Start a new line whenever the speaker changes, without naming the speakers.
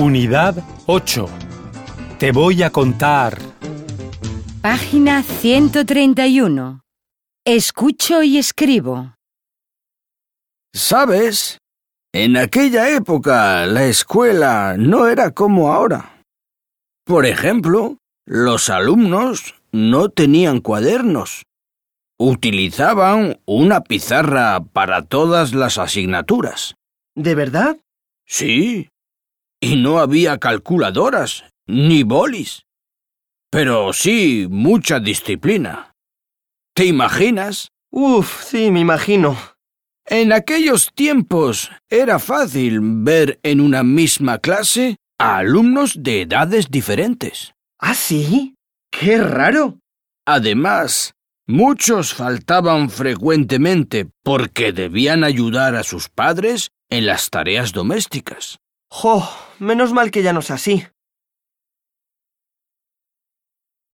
Unidad 8. Te voy a contar.
Página 131. Escucho y escribo.
¿Sabes? En aquella época la escuela no era como ahora. Por ejemplo, los alumnos no tenían cuadernos. Utilizaban una pizarra para todas las asignaturas.
¿De verdad?
Sí. Y no había calculadoras, ni bolis. Pero sí mucha disciplina. ¿Te imaginas?
Uf, sí, me imagino.
En aquellos tiempos era fácil ver en una misma clase a alumnos de edades diferentes.
¿Ah, sí? ¡Qué raro!
Además, muchos faltaban frecuentemente porque debían ayudar a sus padres en las tareas domésticas.
¡Jo! Menos mal que ya no es así.